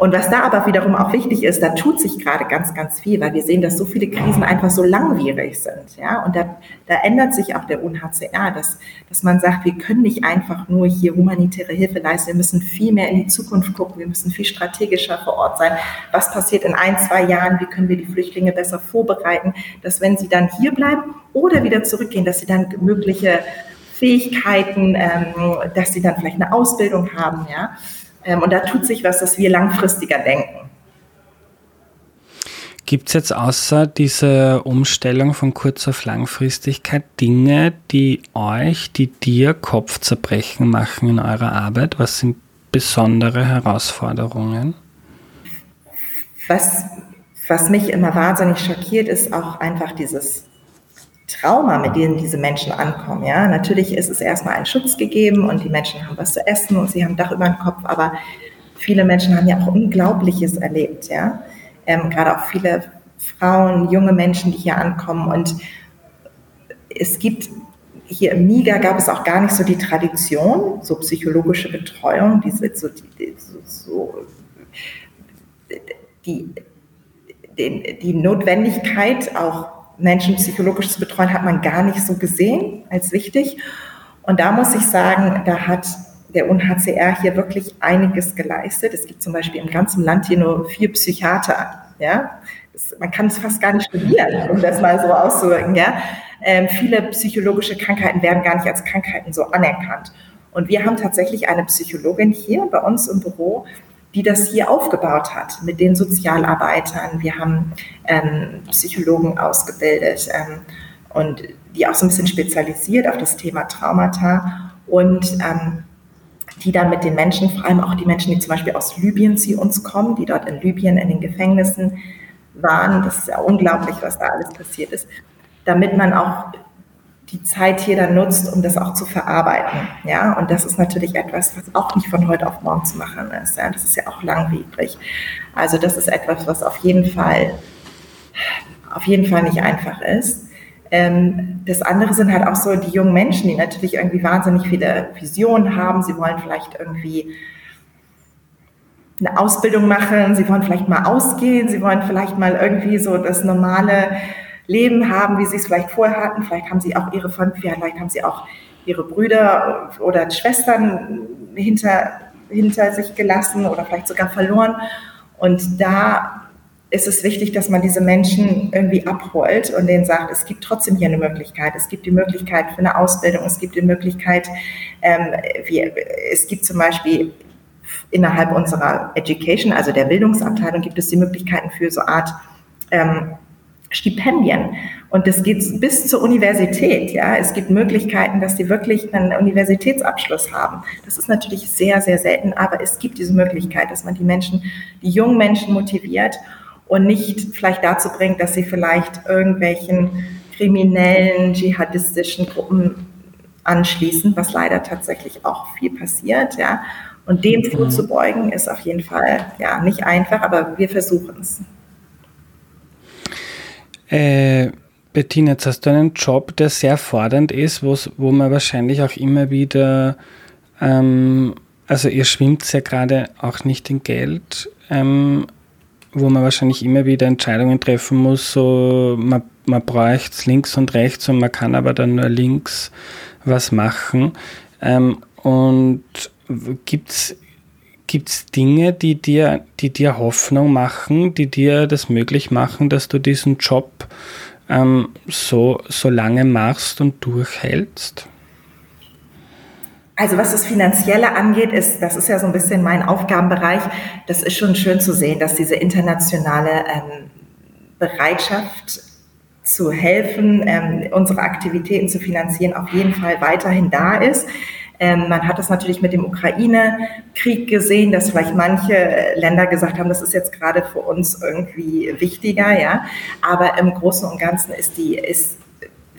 Und was da aber wiederum auch wichtig ist, da tut sich gerade ganz, ganz viel, weil wir sehen, dass so viele Krisen einfach so langwierig sind. Ja? Und da, da ändert sich auch der UNHCR, dass, dass man sagt, wir können nicht einfach nur hier humanitäre Hilfe leisten, wir müssen viel mehr in die Zukunft gucken, wir müssen viel strategischer vor Ort sein. Was passiert in ein, zwei Jahren? Wie können wir die Flüchtlinge besser vorbereiten, dass wenn sie dann hier bleiben oder wieder zurückgehen, dass sie dann mögliche Fähigkeiten, ähm, dass sie dann vielleicht eine Ausbildung haben, ja. Ähm, und da tut sich was, dass wir langfristiger denken. Gibt es jetzt außer dieser Umstellung von Kurz- auf Langfristigkeit Dinge, die euch, die dir Kopfzerbrechen machen in eurer Arbeit? Was sind besondere Herausforderungen? Was, was mich immer wahnsinnig schockiert, ist auch einfach dieses Trauma, mit denen diese Menschen ankommen. Ja, natürlich ist es erstmal ein Schutz gegeben und die Menschen haben was zu essen und sie haben Dach über dem Kopf, aber viele Menschen haben ja auch Unglaubliches erlebt. Ja, ähm, gerade auch viele Frauen, junge Menschen, die hier ankommen und es gibt hier im Niger gab es auch gar nicht so die Tradition, so psychologische Betreuung, die, so, die, so, so, die, die, die Notwendigkeit auch Menschen psychologisch zu betreuen, hat man gar nicht so gesehen als wichtig. Und da muss ich sagen, da hat der UNHCR hier wirklich einiges geleistet. Es gibt zum Beispiel im ganzen Land hier nur vier Psychiater. Ja? Das, man kann es fast gar nicht studieren, um das mal so auszudrücken. Ja? Ähm, viele psychologische Krankheiten werden gar nicht als Krankheiten so anerkannt. Und wir haben tatsächlich eine Psychologin hier bei uns im Büro, die das hier aufgebaut hat mit den Sozialarbeitern. Wir haben ähm, Psychologen ausgebildet ähm, und die auch so ein bisschen spezialisiert auf das Thema Traumata und ähm, die dann mit den Menschen, vor allem auch die Menschen, die zum Beispiel aus Libyen zu uns kommen, die dort in Libyen in den Gefängnissen waren. Das ist ja unglaublich, was da alles passiert ist, damit man auch die Zeit hier dann nutzt, um das auch zu verarbeiten. Ja, und das ist natürlich etwas, was auch nicht von heute auf morgen zu machen ist. Ja, das ist ja auch langwierig. Also das ist etwas, was auf jeden Fall, auf jeden Fall nicht einfach ist. Ähm, das andere sind halt auch so die jungen Menschen, die natürlich irgendwie wahnsinnig viele Visionen haben. Sie wollen vielleicht irgendwie eine Ausbildung machen, sie wollen vielleicht mal ausgehen, sie wollen vielleicht mal irgendwie so das normale Leben haben, wie sie es vielleicht vorher hatten. Vielleicht haben sie auch ihre Familie, vielleicht haben sie auch ihre Brüder oder Schwestern hinter, hinter sich gelassen oder vielleicht sogar verloren. Und da ist es wichtig, dass man diese Menschen irgendwie abholt und denen sagt, es gibt trotzdem hier eine Möglichkeit. Es gibt die Möglichkeit für eine Ausbildung, es gibt die Möglichkeit, ähm, wie, es gibt zum Beispiel innerhalb unserer Education, also der Bildungsabteilung, gibt es die Möglichkeiten für so Art ähm, Stipendien. Und das geht bis zur Universität. Ja, es gibt Möglichkeiten, dass die wirklich einen Universitätsabschluss haben. Das ist natürlich sehr, sehr selten, aber es gibt diese Möglichkeit, dass man die Menschen, die jungen Menschen motiviert und nicht vielleicht dazu bringt, dass sie vielleicht irgendwelchen kriminellen, dschihadistischen Gruppen anschließen, was leider tatsächlich auch viel passiert. Ja, und dem mhm. vorzubeugen ist auf jeden Fall ja nicht einfach, aber wir versuchen es. Äh, Bettina, jetzt hast du einen Job, der sehr fordernd ist, wo man wahrscheinlich auch immer wieder, ähm, also ihr schwimmt ja gerade auch nicht in Geld, ähm, wo man wahrscheinlich immer wieder Entscheidungen treffen muss, so man, man es links und rechts und man kann aber dann nur links was machen. Ähm, und es Gibt es Dinge, die dir, die dir Hoffnung machen, die dir das möglich machen, dass du diesen Job ähm, so, so lange machst und durchhältst? Also was das Finanzielle angeht, ist, das ist ja so ein bisschen mein Aufgabenbereich, das ist schon schön zu sehen, dass diese internationale ähm, Bereitschaft zu helfen, ähm, unsere Aktivitäten zu finanzieren, auf jeden Fall weiterhin da ist. Ähm, man hat es natürlich mit dem Ukraine-Krieg gesehen, dass vielleicht manche Länder gesagt haben, das ist jetzt gerade für uns irgendwie wichtiger, ja. Aber im Großen und Ganzen ist die, ist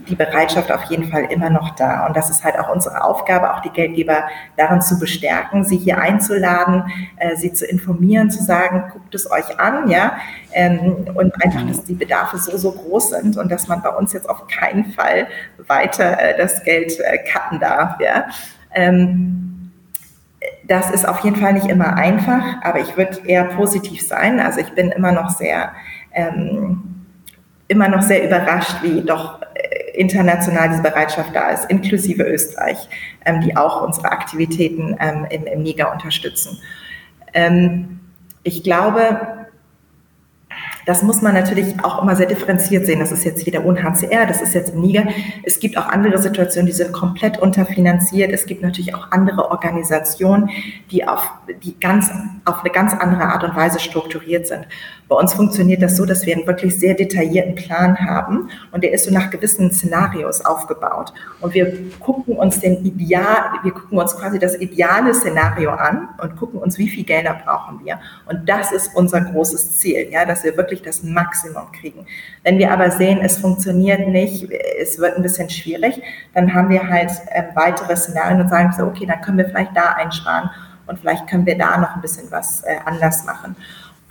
die Bereitschaft auf jeden Fall immer noch da. Und das ist halt auch unsere Aufgabe, auch die Geldgeber darin zu bestärken, sie hier einzuladen, äh, sie zu informieren, zu sagen, guckt es euch an, ja, ähm, und einfach, dass die Bedarfe so, so groß sind und dass man bei uns jetzt auf keinen Fall weiter äh, das Geld äh, cutten darf, ja. Ähm, das ist auf jeden Fall nicht immer einfach, aber ich würde eher positiv sein. Also ich bin immer noch sehr, ähm, immer noch sehr überrascht, wie doch international diese Bereitschaft da ist, inklusive Österreich, ähm, die auch unsere Aktivitäten ähm, im, im Niger unterstützen. Ähm, ich glaube, das muss man natürlich auch immer sehr differenziert sehen. Das ist jetzt hier der UNHCR, das ist jetzt im Niger. Es gibt auch andere Situationen, die sind komplett unterfinanziert. Es gibt natürlich auch andere Organisationen, die auf, die ganz, auf eine ganz andere Art und Weise strukturiert sind. Bei uns funktioniert das so, dass wir einen wirklich sehr detaillierten Plan haben und der ist so nach gewissen Szenarios aufgebaut. Und wir gucken uns den Ideal, wir gucken uns quasi das ideale Szenario an und gucken uns, wie viel Gelder brauchen wir. Und das ist unser großes Ziel, ja, dass wir wirklich das Maximum kriegen. Wenn wir aber sehen, es funktioniert nicht, es wird ein bisschen schwierig, dann haben wir halt äh, weitere Szenarien und sagen so, okay, dann können wir vielleicht da einsparen und vielleicht können wir da noch ein bisschen was äh, anders machen.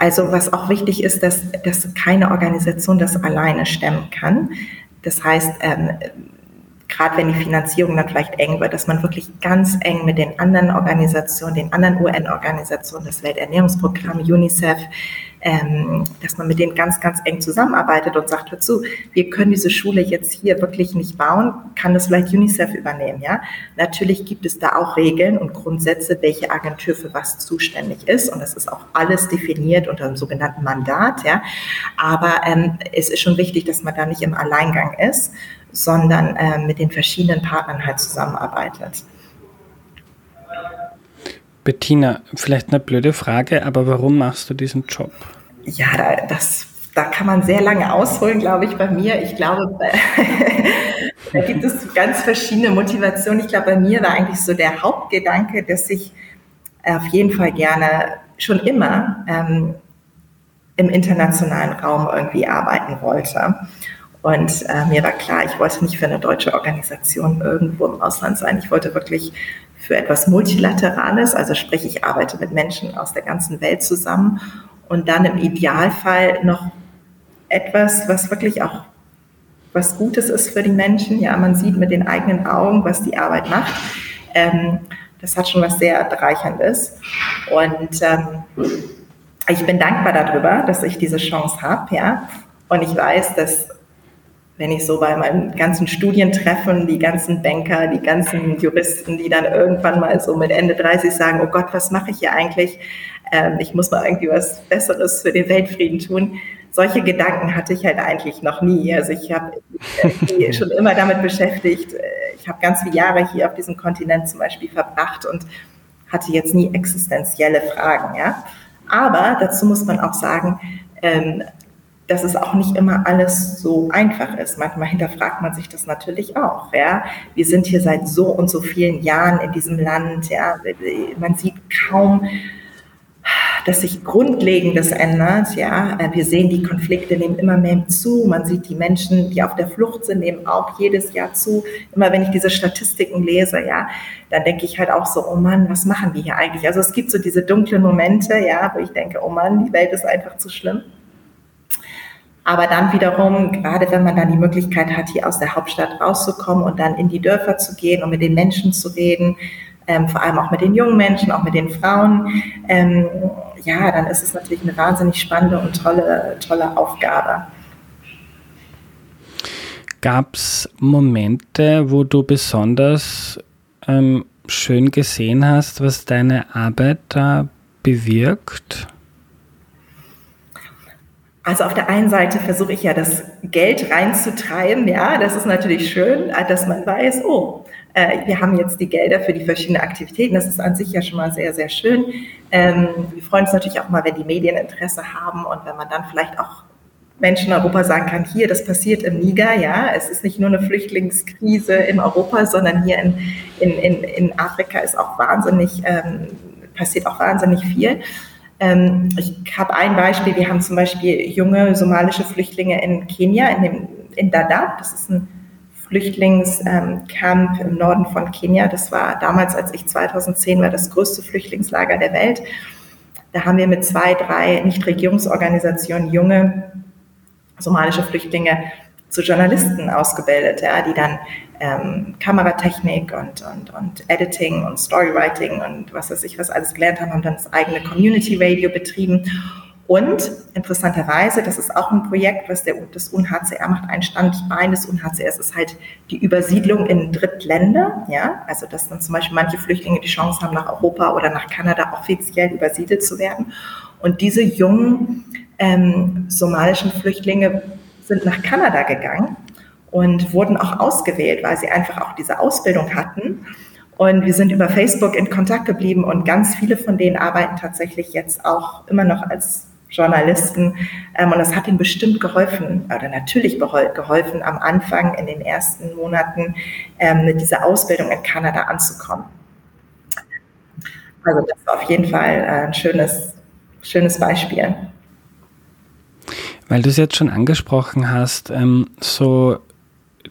Also was auch wichtig ist, dass, dass keine Organisation das alleine stemmen kann. Das heißt, ähm, gerade wenn die Finanzierung dann vielleicht eng wird, dass man wirklich ganz eng mit den anderen Organisationen, den anderen UN-Organisationen, das Welternährungsprogramm, UNICEF, ähm, dass man mit denen ganz, ganz eng zusammenarbeitet und sagt, hör zu, wir können diese Schule jetzt hier wirklich nicht bauen, kann das vielleicht UNICEF übernehmen, ja? Natürlich gibt es da auch Regeln und Grundsätze, welche Agentur für was zuständig ist und das ist auch alles definiert unter einem sogenannten Mandat, ja? Aber ähm, es ist schon wichtig, dass man da nicht im Alleingang ist, sondern äh, mit den verschiedenen Partnern halt zusammenarbeitet. Bettina, vielleicht eine blöde Frage, aber warum machst du diesen Job? Ja, das, da kann man sehr lange ausholen, glaube ich, bei mir. Ich glaube, [laughs] da gibt es ganz verschiedene Motivationen. Ich glaube, bei mir war eigentlich so der Hauptgedanke, dass ich auf jeden Fall gerne schon immer ähm, im internationalen Raum irgendwie arbeiten wollte. Und äh, mir war klar, ich wollte nicht für eine deutsche Organisation irgendwo im Ausland sein. Ich wollte wirklich für etwas Multilaterales, also sprich, ich arbeite mit Menschen aus der ganzen Welt zusammen und dann im Idealfall noch etwas, was wirklich auch was Gutes ist für die Menschen. Ja, man sieht mit den eigenen Augen, was die Arbeit macht. Ähm, das hat schon was sehr Bereicherndes. Und ähm, ich bin dankbar darüber, dass ich diese Chance habe. Ja, und ich weiß, dass wenn ich so bei meinen ganzen Studientreffen, die ganzen Banker, die ganzen Juristen, die dann irgendwann mal so mit Ende 30 sagen, oh Gott, was mache ich hier eigentlich? Ähm, ich muss mal irgendwie was Besseres für den Weltfrieden tun. Solche Gedanken hatte ich halt eigentlich noch nie. Also ich habe mich schon immer damit beschäftigt. Ich habe ganz viele Jahre hier auf diesem Kontinent zum Beispiel verbracht und hatte jetzt nie existenzielle Fragen. Ja? Aber dazu muss man auch sagen, ähm, dass es auch nicht immer alles so einfach ist. Manchmal hinterfragt man sich das natürlich auch. Ja, wir sind hier seit so und so vielen Jahren in diesem Land. Ja, man sieht kaum, dass sich Grundlegendes ändert. Ja, wir sehen, die Konflikte nehmen immer mehr zu. Man sieht die Menschen, die auf der Flucht sind, nehmen auch jedes Jahr zu. Immer wenn ich diese Statistiken lese, ja, dann denke ich halt auch so, oh Mann, was machen wir hier eigentlich? Also es gibt so diese dunklen Momente, ja, wo ich denke, oh Mann, die Welt ist einfach zu schlimm. Aber dann wiederum, gerade wenn man dann die Möglichkeit hat, hier aus der Hauptstadt rauszukommen und dann in die Dörfer zu gehen und mit den Menschen zu reden, ähm, vor allem auch mit den jungen Menschen, auch mit den Frauen, ähm, ja, dann ist es natürlich eine wahnsinnig spannende und tolle, tolle Aufgabe. Gab es Momente, wo du besonders ähm, schön gesehen hast, was deine Arbeit da bewirkt? Also auf der einen Seite versuche ich ja das Geld reinzutreiben, ja, das ist natürlich schön, dass man weiß, oh, äh, wir haben jetzt die Gelder für die verschiedenen Aktivitäten. Das ist an sich ja schon mal sehr, sehr schön. Ähm, wir freuen uns natürlich auch mal, wenn die Medien Interesse haben und wenn man dann vielleicht auch Menschen in Europa sagen kann, hier, das passiert im Niger, ja, es ist nicht nur eine Flüchtlingskrise in Europa, sondern hier in, in, in, in Afrika ist auch wahnsinnig, ähm, passiert auch wahnsinnig viel. Ähm, ich habe ein Beispiel, wir haben zum Beispiel junge somalische Flüchtlinge in Kenia, in, dem, in Dadaab, das ist ein Flüchtlingscamp im Norden von Kenia. Das war damals, als ich 2010 war, das größte Flüchtlingslager der Welt. Da haben wir mit zwei, drei Nichtregierungsorganisationen junge somalische Flüchtlinge zu Journalisten ausgebildet, ja, die dann ähm, Kameratechnik und, und, und Editing und Storywriting und was weiß ich, was alles gelernt haben, haben dann das eigene Community Radio betrieben und interessanterweise, das ist auch ein Projekt, was der, das UNHCR macht, ein Standbein des UNHCRs ist halt die Übersiedlung in Drittländer. Ja? Also dass dann zum Beispiel manche Flüchtlinge die Chance haben, nach Europa oder nach Kanada offiziell übersiedelt zu werden. Und diese jungen ähm, somalischen Flüchtlinge sind nach Kanada gegangen und wurden auch ausgewählt, weil sie einfach auch diese Ausbildung hatten. Und wir sind über Facebook in Kontakt geblieben und ganz viele von denen arbeiten tatsächlich jetzt auch immer noch als Journalisten. Ähm, und das hat ihnen bestimmt geholfen, oder natürlich geholfen, am Anfang in den ersten Monaten ähm, mit dieser Ausbildung in Kanada anzukommen. Also das ist auf jeden Fall äh, ein schönes, schönes Beispiel. Weil du es jetzt schon angesprochen hast, ähm, so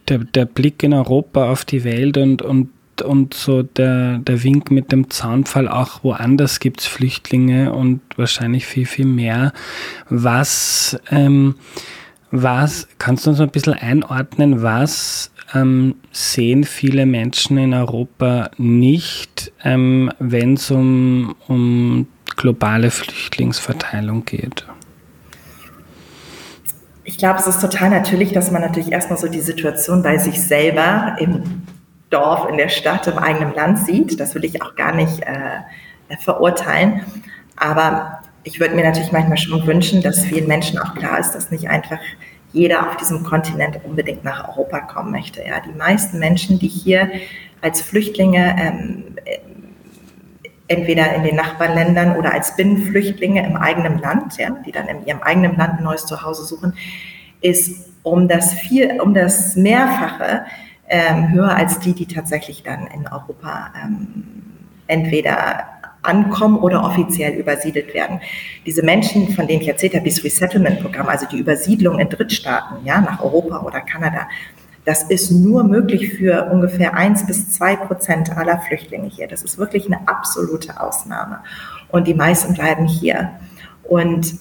der, der Blick in Europa auf die Welt und, und und so der, der Wink mit dem Zaunpfahl, auch woanders gibt es Flüchtlinge und wahrscheinlich viel, viel mehr. Was, ähm, was kannst du uns ein bisschen einordnen, was ähm, sehen viele Menschen in Europa nicht, ähm, wenn es um, um globale Flüchtlingsverteilung geht? Ich glaube, es ist total natürlich, dass man natürlich erstmal so die Situation bei sich selber im Dorf, in der Stadt, im eigenen Land sieht. Das will ich auch gar nicht äh, verurteilen. Aber ich würde mir natürlich manchmal schon wünschen, dass vielen Menschen auch klar ist, dass nicht einfach jeder auf diesem Kontinent unbedingt nach Europa kommen möchte. Ja, die meisten Menschen, die hier als Flüchtlinge ähm, entweder in den Nachbarländern oder als Binnenflüchtlinge im eigenen Land, ja, die dann in ihrem eigenen Land ein neues Zuhause suchen, ist um das viel, um das Mehrfache ähm, höher als die, die tatsächlich dann in Europa ähm, entweder ankommen oder offiziell übersiedelt werden. Diese Menschen, von denen ich erzählt habe, dieses Resettlement-Programm, also die Übersiedlung in Drittstaaten, ja, nach Europa oder Kanada, das ist nur möglich für ungefähr eins bis zwei Prozent aller Flüchtlinge hier. Das ist wirklich eine absolute Ausnahme. Und die meisten bleiben hier. Und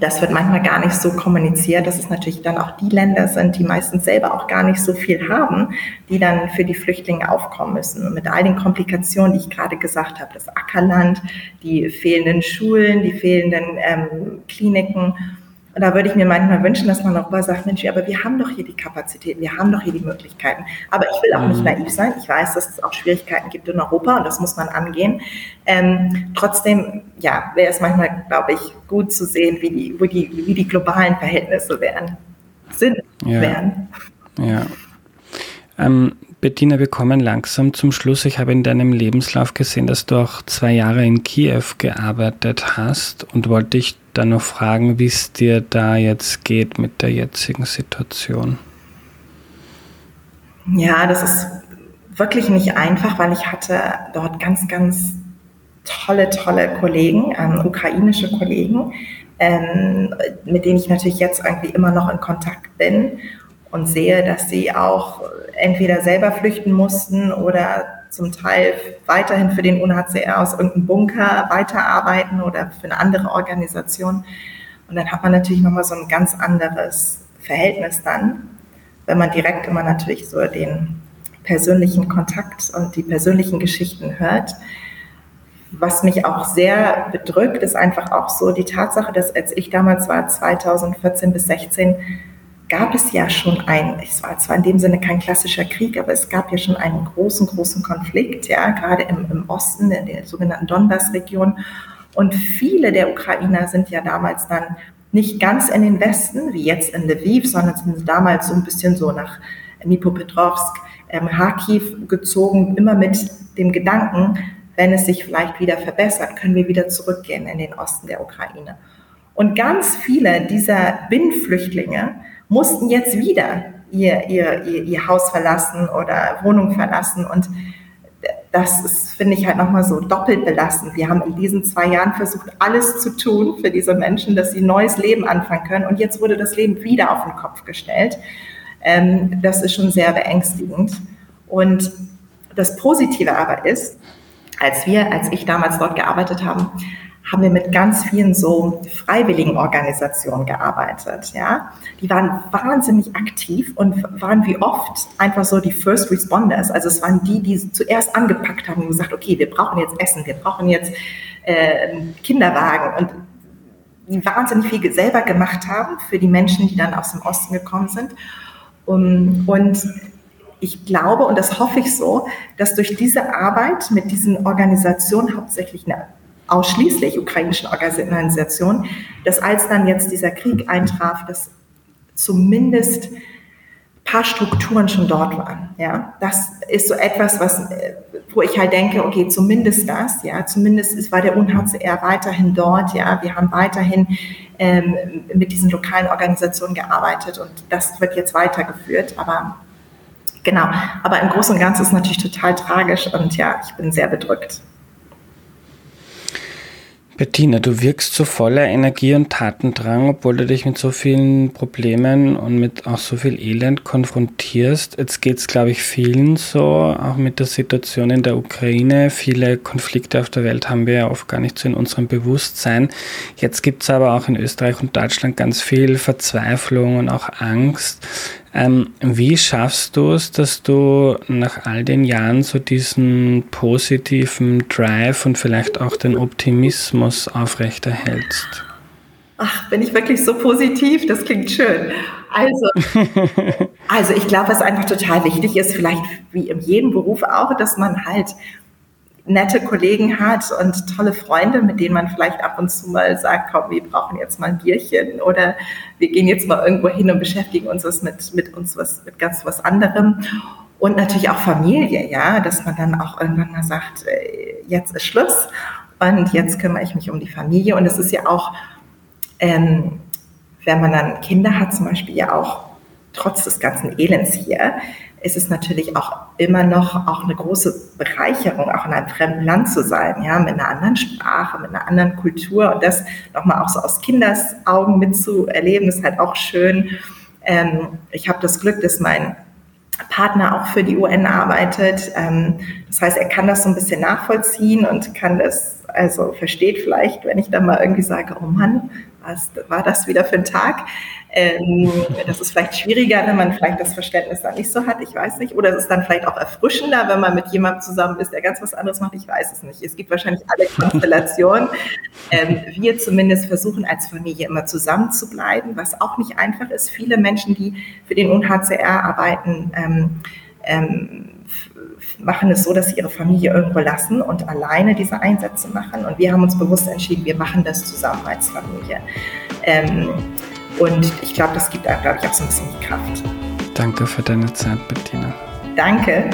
das wird manchmal gar nicht so kommuniziert, dass es natürlich dann auch die Länder sind, die meistens selber auch gar nicht so viel haben, die dann für die Flüchtlinge aufkommen müssen. Und mit all den Komplikationen, die ich gerade gesagt habe, das Ackerland, die fehlenden Schulen, die fehlenden ähm, Kliniken und da würde ich mir manchmal wünschen, dass man auch mal sagt, Mensch, aber wir haben doch hier die Kapazitäten, wir haben doch hier die Möglichkeiten. Aber ich will auch nicht mhm. naiv sein. Ich weiß, dass es auch Schwierigkeiten gibt in Europa und das muss man angehen. Ähm, trotzdem, ja, wäre es manchmal, glaube ich, gut zu sehen, wie die, wie die, wie die globalen Verhältnisse wären, sind, ja. wären. Ja. Ähm, Bettina, wir kommen langsam zum Schluss. Ich habe in deinem Lebenslauf gesehen, dass du auch zwei Jahre in Kiew gearbeitet hast und wollte dich dann noch fragen, wie es dir da jetzt geht mit der jetzigen Situation. Ja, das ist wirklich nicht einfach, weil ich hatte dort ganz, ganz tolle, tolle Kollegen, ähm, ukrainische Kollegen, ähm, mit denen ich natürlich jetzt irgendwie immer noch in Kontakt bin und sehe, dass sie auch entweder selber flüchten mussten oder zum Teil weiterhin für den UNHCR aus irgendeinem Bunker weiterarbeiten oder für eine andere Organisation. Und dann hat man natürlich nochmal so ein ganz anderes Verhältnis dann, wenn man direkt immer natürlich so den persönlichen Kontakt und die persönlichen Geschichten hört. Was mich auch sehr bedrückt, ist einfach auch so die Tatsache, dass als ich damals war, 2014 bis 2016, gab es ja schon ein, es war zwar in dem Sinne kein klassischer Krieg, aber es gab ja schon einen großen, großen Konflikt, ja, gerade im, im Osten, in der sogenannten Donbass-Region. Und viele der Ukrainer sind ja damals dann nicht ganz in den Westen, wie jetzt in Lviv, sondern sind damals so ein bisschen so nach Dnipropetrovsk ähm, Kharkiv gezogen, immer mit dem Gedanken, wenn es sich vielleicht wieder verbessert, können wir wieder zurückgehen in den Osten der Ukraine. Und ganz viele dieser Binnenflüchtlinge mussten jetzt wieder ihr, ihr, ihr, ihr Haus verlassen oder Wohnung verlassen. Und das ist, finde ich, halt nochmal so doppelt belastend. Wir haben in diesen zwei Jahren versucht, alles zu tun für diese Menschen, dass sie ein neues Leben anfangen können. Und jetzt wurde das Leben wieder auf den Kopf gestellt. Ähm, das ist schon sehr beängstigend. Und das Positive aber ist, als wir, als ich damals dort gearbeitet habe, haben wir mit ganz vielen so freiwilligen Organisationen gearbeitet. Ja, die waren wahnsinnig aktiv und waren wie oft einfach so die First Responders. Also es waren die, die zuerst angepackt haben und gesagt, okay, wir brauchen jetzt Essen, wir brauchen jetzt äh, Kinderwagen und die wahnsinnig viel selber gemacht haben für die Menschen, die dann aus dem Osten gekommen sind. Um, und ich glaube, und das hoffe ich so, dass durch diese Arbeit mit diesen Organisationen, hauptsächlich eine ausschließlich ukrainischen Organisationen, dass als dann jetzt dieser Krieg eintraf, dass zumindest ein paar Strukturen schon dort waren. Ja, das ist so etwas, was, wo ich halt denke, okay, zumindest das, ja, zumindest ist, war der UNHCR weiterhin dort, ja, wir haben weiterhin ähm, mit diesen lokalen Organisationen gearbeitet und das wird jetzt weitergeführt, aber genau, aber im Großen und Ganzen ist es natürlich total tragisch und ja, ich bin sehr bedrückt. Bettina, du wirkst so voller Energie und Tatendrang, obwohl du dich mit so vielen Problemen und mit auch so viel Elend konfrontierst. Jetzt geht es, glaube ich, vielen so, auch mit der Situation in der Ukraine. Viele Konflikte auf der Welt haben wir ja oft gar nicht so in unserem Bewusstsein. Jetzt gibt es aber auch in Österreich und Deutschland ganz viel Verzweiflung und auch Angst. Ähm, wie schaffst du es, dass du nach all den Jahren so diesen positiven Drive und vielleicht auch den Optimismus aufrechterhältst? Ach, bin ich wirklich so positiv? Das klingt schön. Also, [laughs] also ich glaube, was einfach total wichtig ist, vielleicht wie in jedem Beruf auch, dass man halt nette Kollegen hat und tolle Freunde, mit denen man vielleicht ab und zu mal sagt, komm, wir brauchen jetzt mal ein Bierchen oder wir gehen jetzt mal irgendwo hin und beschäftigen uns was mit, mit uns was, mit ganz was anderem. Und natürlich auch Familie, ja, dass man dann auch irgendwann mal sagt, äh, jetzt ist Schluss und jetzt kümmere ich mich um die Familie. Und es ist ja auch, ähm, wenn man dann Kinder hat, zum Beispiel ja auch trotz des ganzen Elends hier, ist es natürlich auch immer noch auch eine große Bereicherung, auch in einem fremden Land zu sein, ja, mit einer anderen Sprache, mit einer anderen Kultur und das nochmal auch so aus Kindersaugen mitzuerleben, ist halt auch schön. Ähm, ich habe das Glück, dass mein Partner auch für die UN arbeitet. Ähm, das heißt, er kann das so ein bisschen nachvollziehen und kann das, also versteht vielleicht, wenn ich dann mal irgendwie sage, oh Mann, was war das wieder für ein Tag? Ähm, das ist vielleicht schwieriger, wenn man vielleicht das Verständnis dann nicht so hat, ich weiß nicht. Oder es ist dann vielleicht auch erfrischender, wenn man mit jemandem zusammen ist, der ganz was anderes macht, ich weiß es nicht. Es gibt wahrscheinlich alle Konstellationen. [laughs] Ähm, wir zumindest versuchen als Familie immer zusammen zu bleiben, was auch nicht einfach ist. Viele Menschen, die für den UNHCR arbeiten, ähm, ähm, machen es so, dass sie ihre Familie irgendwo lassen und alleine diese Einsätze machen. Und wir haben uns bewusst entschieden, wir machen das zusammen als Familie. Ähm, und ich glaube, das gibt einem, glaube ich, auch so ein bisschen die Kraft. Danke für deine Zeit, Bettina. Danke.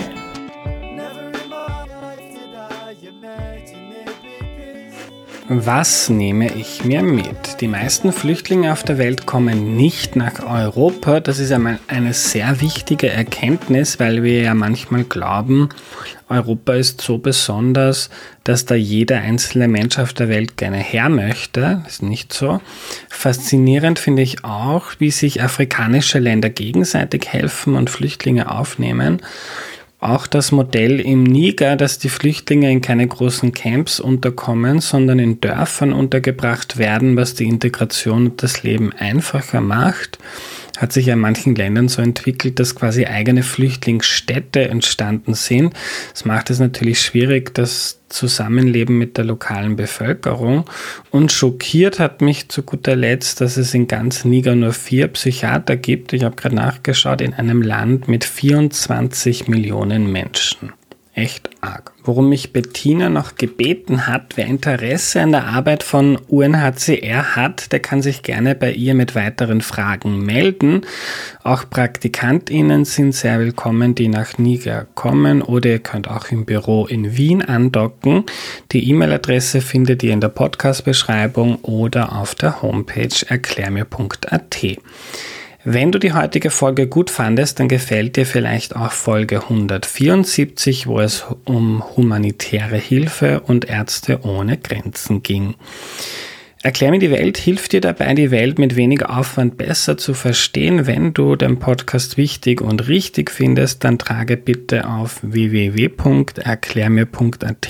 Was nehme ich mir mit? Die meisten Flüchtlinge auf der Welt kommen nicht nach Europa. Das ist einmal eine sehr wichtige Erkenntnis, weil wir ja manchmal glauben, Europa ist so besonders, dass da jeder einzelne Mensch auf der Welt gerne her möchte. Ist nicht so. Faszinierend finde ich auch, wie sich afrikanische Länder gegenseitig helfen und Flüchtlinge aufnehmen. Auch das Modell im Niger, dass die Flüchtlinge in keine großen Camps unterkommen, sondern in Dörfern untergebracht werden, was die Integration und das Leben einfacher macht hat sich ja in manchen Ländern so entwickelt, dass quasi eigene Flüchtlingsstädte entstanden sind. Das macht es natürlich schwierig, das Zusammenleben mit der lokalen Bevölkerung. Und schockiert hat mich zu guter Letzt, dass es in ganz Niger nur vier Psychiater gibt. Ich habe gerade nachgeschaut, in einem Land mit 24 Millionen Menschen. Echt arg. Worum mich Bettina noch gebeten hat, wer Interesse an der Arbeit von UNHCR hat, der kann sich gerne bei ihr mit weiteren Fragen melden. Auch PraktikantInnen sind sehr willkommen, die nach Niger kommen oder ihr könnt auch im Büro in Wien andocken. Die E-Mail-Adresse findet ihr in der Podcast-Beschreibung oder auf der Homepage erklärmir.at. Wenn du die heutige Folge gut fandest, dann gefällt dir vielleicht auch Folge 174, wo es um humanitäre Hilfe und Ärzte ohne Grenzen ging. Erklär mir die Welt hilft dir dabei, die Welt mit weniger Aufwand besser zu verstehen. Wenn du den Podcast wichtig und richtig findest, dann trage bitte auf www.erklärmir.at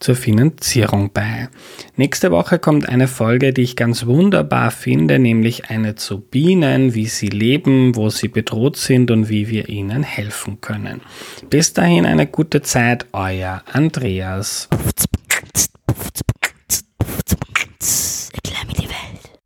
zur Finanzierung bei. Nächste Woche kommt eine Folge, die ich ganz wunderbar finde, nämlich eine zu Bienen, wie sie leben, wo sie bedroht sind und wie wir ihnen helfen können. Bis dahin eine gute Zeit, euer Andreas.